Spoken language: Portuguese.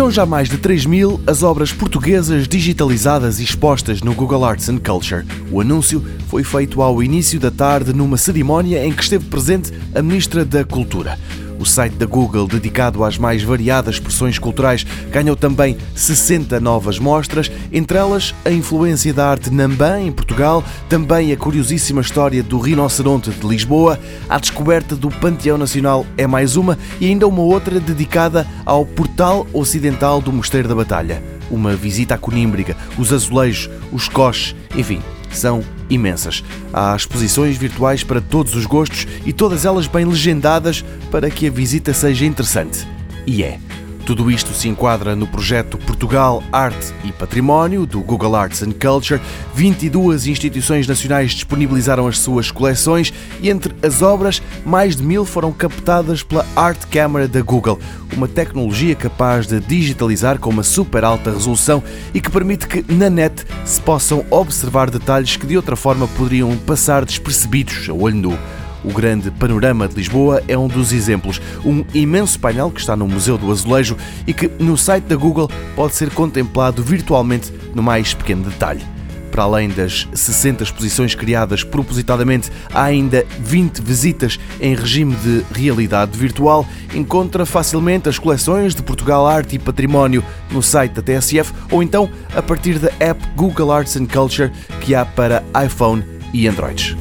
São já mais de 3 mil as obras portuguesas digitalizadas e expostas no Google Arts and Culture. O anúncio foi feito ao início da tarde numa cerimónia em que esteve presente a Ministra da Cultura. O site da Google, dedicado às mais variadas expressões culturais, ganhou também 60 novas mostras, entre elas a influência da arte Nambã, em Portugal, também a curiosíssima história do rinoceronte de Lisboa, a descoberta do Panteão Nacional é mais uma e ainda uma outra dedicada ao Portal Ocidental do Mosteiro da Batalha. Uma visita à Conímbriga, os azulejos, os coches, enfim, são imensas. Há exposições virtuais para todos os gostos e todas elas bem legendadas para que a visita seja interessante. E é. Tudo isto se enquadra no projeto Portugal Arte e Património, do Google Arts and Culture. 22 instituições nacionais disponibilizaram as suas coleções e entre as obras, mais de mil foram captadas pela Art Camera da Google, uma tecnologia capaz de digitalizar com uma super alta resolução e que permite que na net se possam observar detalhes que de outra forma poderiam passar despercebidos a olho nu. O grande panorama de Lisboa é um dos exemplos. Um imenso painel que está no Museu do Azulejo e que no site da Google pode ser contemplado virtualmente no mais pequeno detalhe. Para além das 60 exposições criadas propositadamente, há ainda 20 visitas em regime de realidade virtual. Encontra facilmente as coleções de Portugal Arte e Património no site da TSF ou então a partir da app Google Arts and Culture que há para iPhone e Androids.